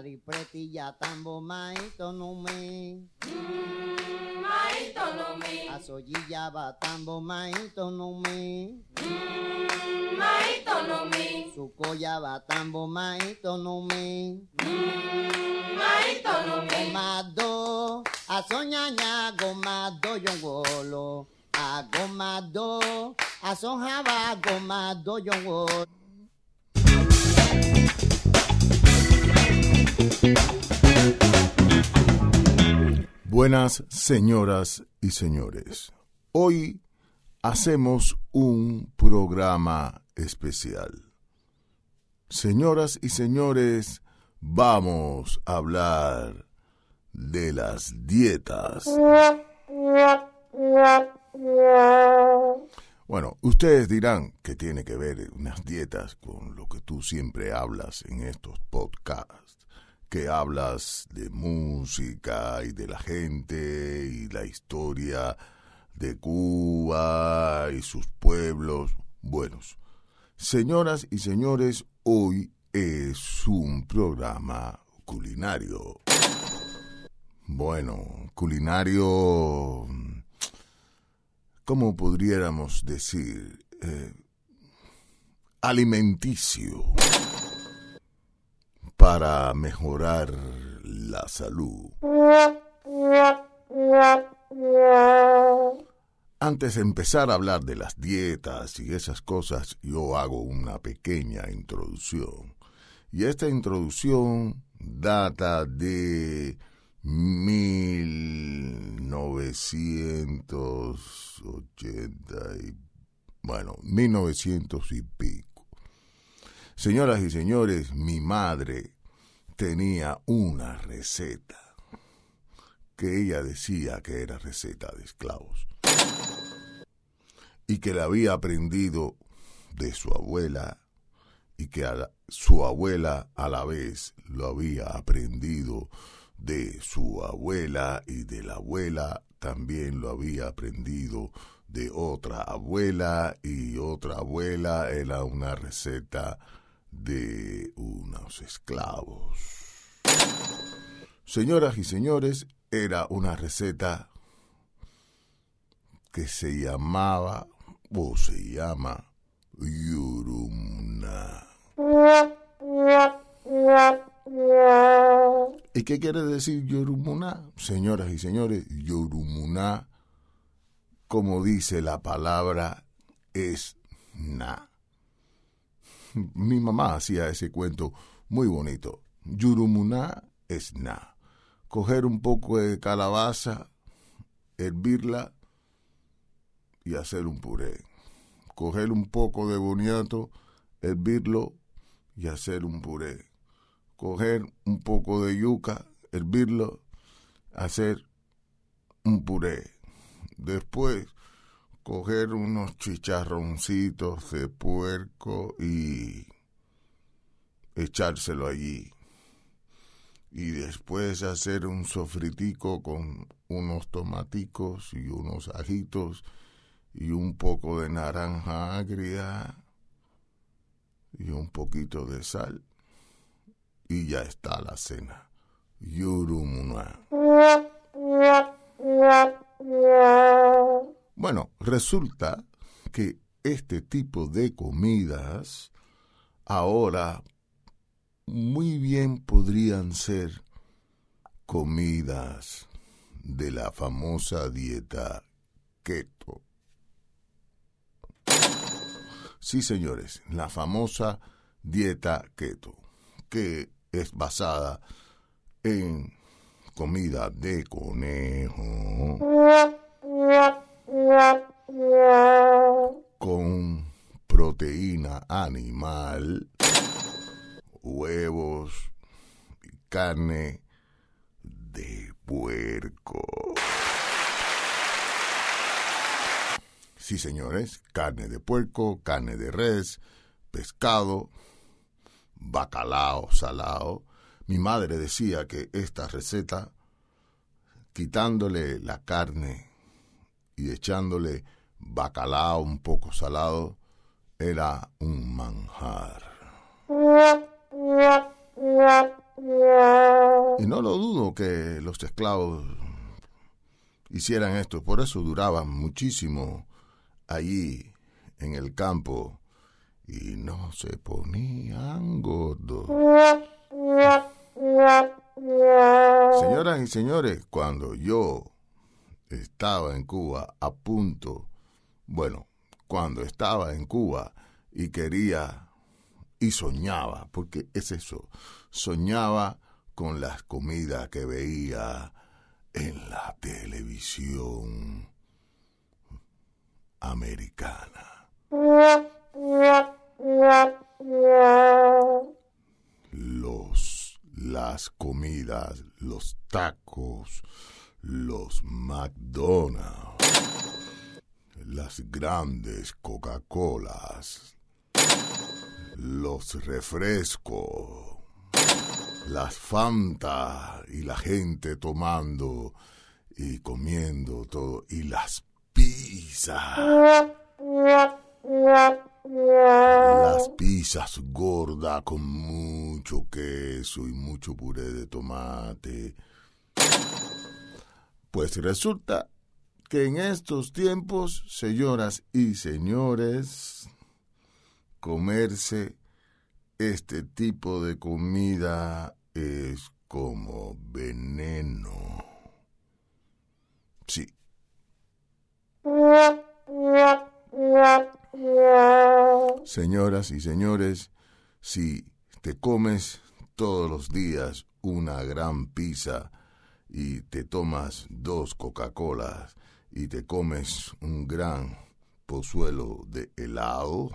Adi pretilla tambo maito no me. Maito no me, Asoyilla va tambo maito no me. maito no me, Sukoya va tambo maito no me. maito no me, Gomado, asoñaña gomado yongolo. A gomado, asonjaba gomado yongolo. Buenas señoras y señores. Hoy hacemos un programa especial. Señoras y señores, vamos a hablar de las dietas. Bueno, ustedes dirán que tiene que ver unas dietas con lo que tú siempre hablas en estos podcasts, que hablas de música y de la gente y la historia de Cuba y sus pueblos. Buenos, señoras y señores, hoy es un programa culinario. Bueno, culinario ¿cómo podríamos decir? Eh, alimenticio para mejorar la salud. Antes de empezar a hablar de las dietas y esas cosas, yo hago una pequeña introducción. Y esta introducción data de 1980 y bueno, 1900 y pico. Señoras y señores, mi madre tenía una receta que ella decía que era receta de esclavos y que la había aprendido de su abuela y que su abuela a la vez lo había aprendido de su abuela y de la abuela también lo había aprendido de otra abuela y otra abuela era una receta de unos esclavos. Señoras y señores, era una receta que se llamaba o se llama Yurumna. ¿Y qué quiere decir Yorumuná? Señoras y señores, Yorumuná, como dice la palabra, es na. Mi mamá hacía ese cuento muy bonito. Yurumuná es na. Coger un poco de calabaza, hervirla y hacer un puré. Coger un poco de boniato, hervirlo y hacer un puré coger un poco de yuca, hervirlo, hacer un puré. Después, coger unos chicharroncitos de puerco y echárselo allí. Y después hacer un sofritico con unos tomaticos y unos ajitos y un poco de naranja agria y un poquito de sal y ya está la cena. Yurumuna. Bueno, resulta que este tipo de comidas ahora muy bien podrían ser comidas de la famosa dieta keto. Sí, señores, la famosa dieta keto, que es basada en comida de conejo con proteína animal, huevos y carne de puerco. Sí, señores, carne de puerco, carne de res, pescado, bacalao salado. Mi madre decía que esta receta, quitándole la carne y echándole bacalao un poco salado, era un manjar. Y no lo dudo que los esclavos hicieran esto, por eso duraban muchísimo allí en el campo y no se ponían gordos. Señoras y señores, cuando yo estaba en Cuba a punto, bueno, cuando estaba en Cuba y quería y soñaba, porque es eso, soñaba con las comidas que veía en la televisión americana. Los, las comidas, los tacos, los McDonald's, las grandes Coca-Colas, los refrescos, las Fanta y la gente tomando y comiendo todo y las pizzas. Las pizzas gordas con mucho queso y mucho puré de tomate. Pues resulta que en estos tiempos, señoras y señores, comerse este tipo de comida es como veneno. Sí. Señoras y señores, si te comes todos los días una gran pizza y te tomas dos Coca-Colas y te comes un gran pozuelo de helado,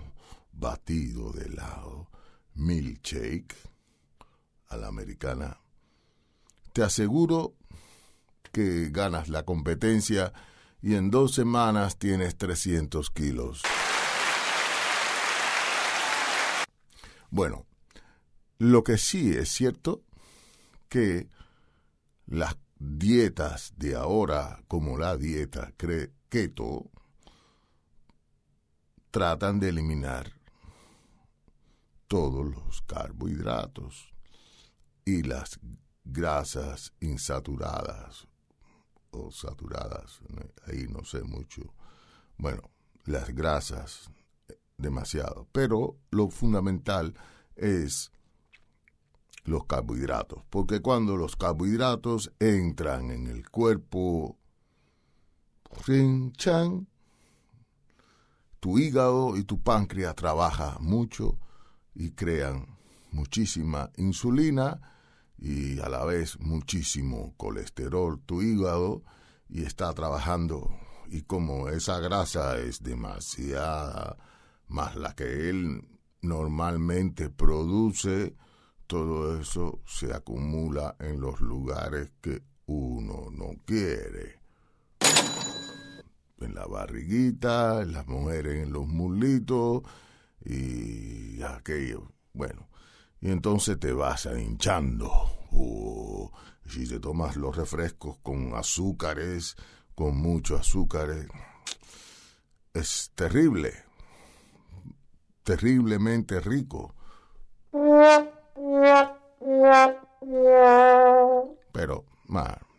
batido de helado, milkshake a la americana, te aseguro que ganas la competencia y en dos semanas tienes 300 kilos. Bueno, lo que sí es cierto que las dietas de ahora, como la dieta keto, tratan de eliminar todos los carbohidratos y las grasas insaturadas o saturadas, ahí no sé mucho. Bueno, las grasas demasiado, pero lo fundamental es los carbohidratos, porque cuando los carbohidratos entran en el cuerpo, chan, tu hígado y tu páncreas trabajan mucho y crean muchísima insulina y a la vez muchísimo colesterol tu hígado y está trabajando. Y como esa grasa es demasiada más la que él normalmente produce todo eso se acumula en los lugares que uno no quiere. En la barriguita, en las mujeres en los mulitos y aquello. Bueno, y entonces te vas hinchando. Uh, si te tomas los refrescos con azúcares, con mucho azúcar, es terrible, terriblemente rico. Pero,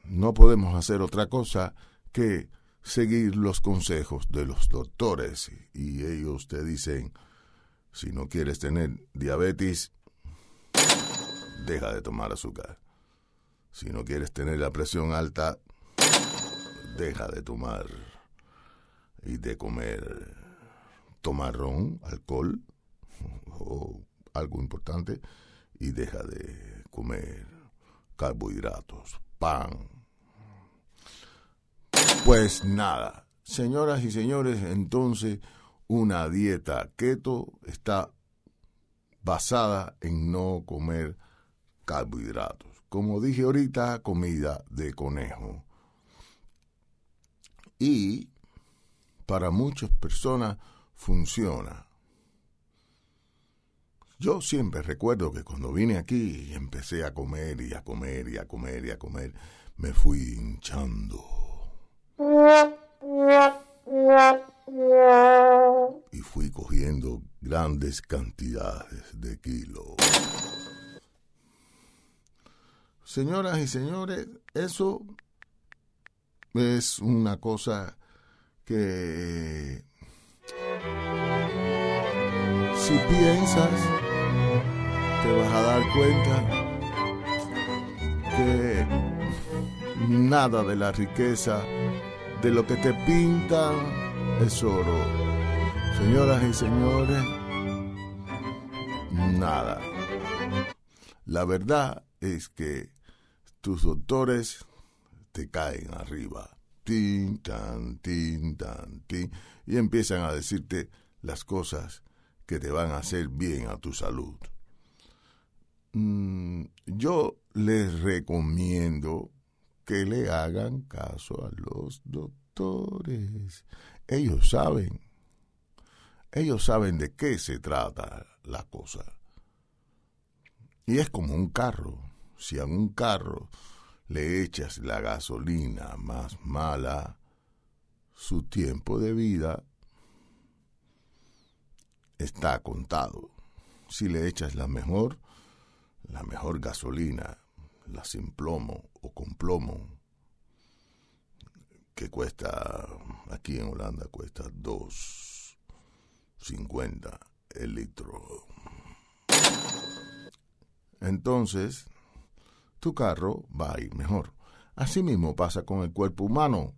no podemos hacer otra cosa que seguir los consejos de los doctores y ellos te dicen, si no quieres tener diabetes, deja de tomar azúcar. Si no quieres tener la presión alta, deja de tomar y de comer tomarrón, alcohol o algo importante y deja de comer carbohidratos, pan. Pues nada, señoras y señores, entonces una dieta keto está basada en no comer carbohidratos. Como dije ahorita, comida de conejo. Y para muchas personas funciona. Yo siempre recuerdo que cuando vine aquí empecé a comer y a comer y a comer y a comer, me fui hinchando. Y fui cogiendo grandes cantidades de kilos. señoras y señores, eso es una cosa que si piensas te vas a dar cuenta que nada de la riqueza de lo que te pintan es oro. Señoras y señores, nada. La verdad es que tus doctores te caen arriba. Tin, tan, tin, tan, tin. Y empiezan a decirte las cosas que te van a hacer bien a tu salud. Mm, yo les recomiendo que le hagan caso a los doctores. Ellos saben. Ellos saben de qué se trata la cosa. Y es como un carro. Si a un carro le echas la gasolina más mala, su tiempo de vida está contado. Si le echas la mejor, la mejor gasolina, la sin plomo o con plomo, que cuesta, aquí en Holanda cuesta 2.50 el litro. Entonces, tu carro va a ir mejor. Así mismo pasa con el cuerpo humano.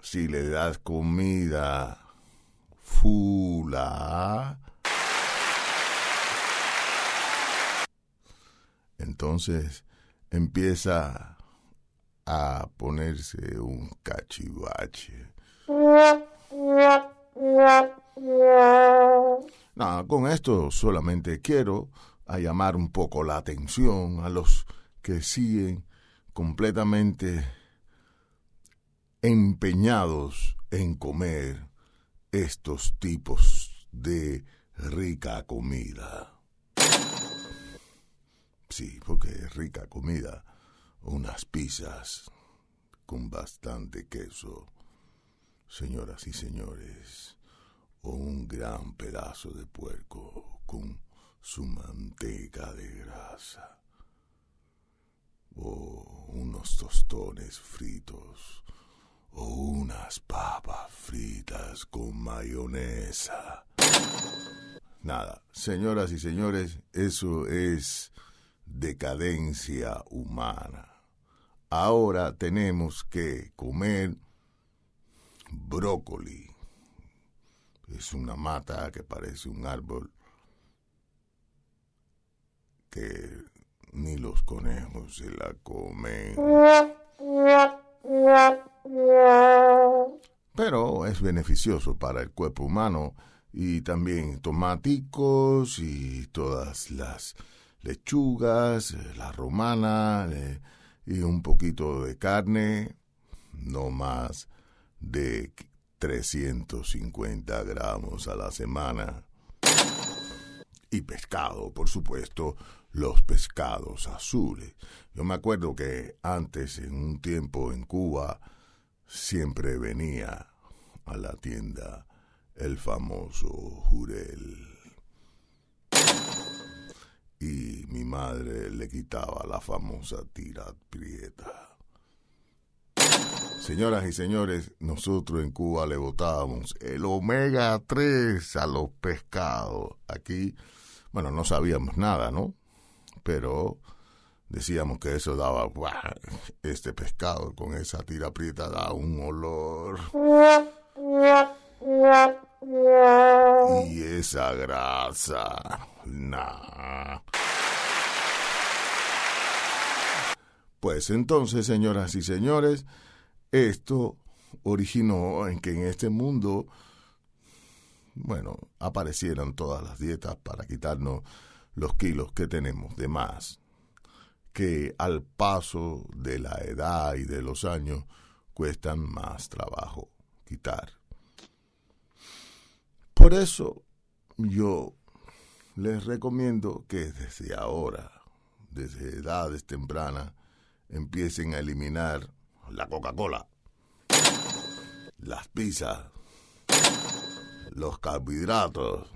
Si le das comida fula, entonces empieza a ponerse un cachivache. No, con esto solamente quiero llamar un poco la atención a los que siguen completamente empeñados en comer estos tipos de rica comida. Sí, porque es rica comida. Unas pizzas con bastante queso, señoras y señores, o un gran pedazo de puerco con su manteca de grasa, o unos tostones fritos, o unas papas fritas con mayonesa. Nada, señoras y señores, eso es decadencia humana. Ahora tenemos que comer brócoli. Es una mata que parece un árbol que ni los conejos se la comen. Pero es beneficioso para el cuerpo humano y también tomáticos y todas las lechugas, eh, la romana eh, y un poquito de carne, no más de 350 gramos a la semana. Y pescado, por supuesto, los pescados azules. Yo me acuerdo que antes, en un tiempo en Cuba, siempre venía a la tienda el famoso jurel y mi madre le quitaba la famosa tira prieta. Señoras y señores, nosotros en Cuba le botábamos el omega 3 a los pescados. Aquí, bueno, no sabíamos nada, ¿no? Pero decíamos que eso daba, este pescado con esa tira prieta da un olor. Y esa grasa, nah. Pues entonces, señoras y señores, esto originó en que en este mundo, bueno, aparecieran todas las dietas para quitarnos los kilos que tenemos de más, que al paso de la edad y de los años cuestan más trabajo quitar. Por eso yo les recomiendo que desde ahora, desde edades tempranas, empiecen a eliminar la Coca-Cola, las pizzas, los carbohidratos,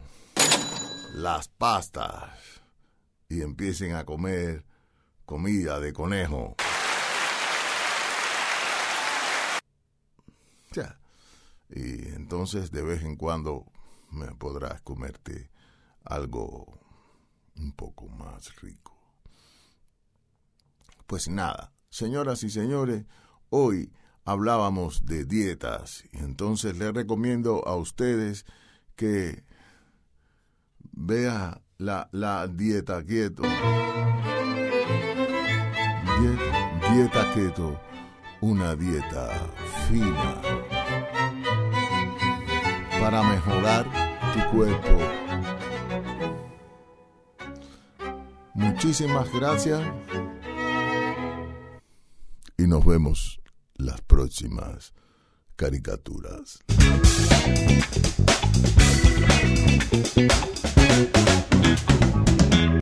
las pastas y empiecen a comer comida de conejo. Ya. Y entonces de vez en cuando me podrás comerte algo un poco más rico. Pues nada, señoras y señores, hoy hablábamos de dietas y entonces les recomiendo a ustedes que vea la, la dieta. Dieta, dieta keto, una dieta fina para mejorar tu cuerpo. Muchísimas gracias y nos vemos las próximas caricaturas.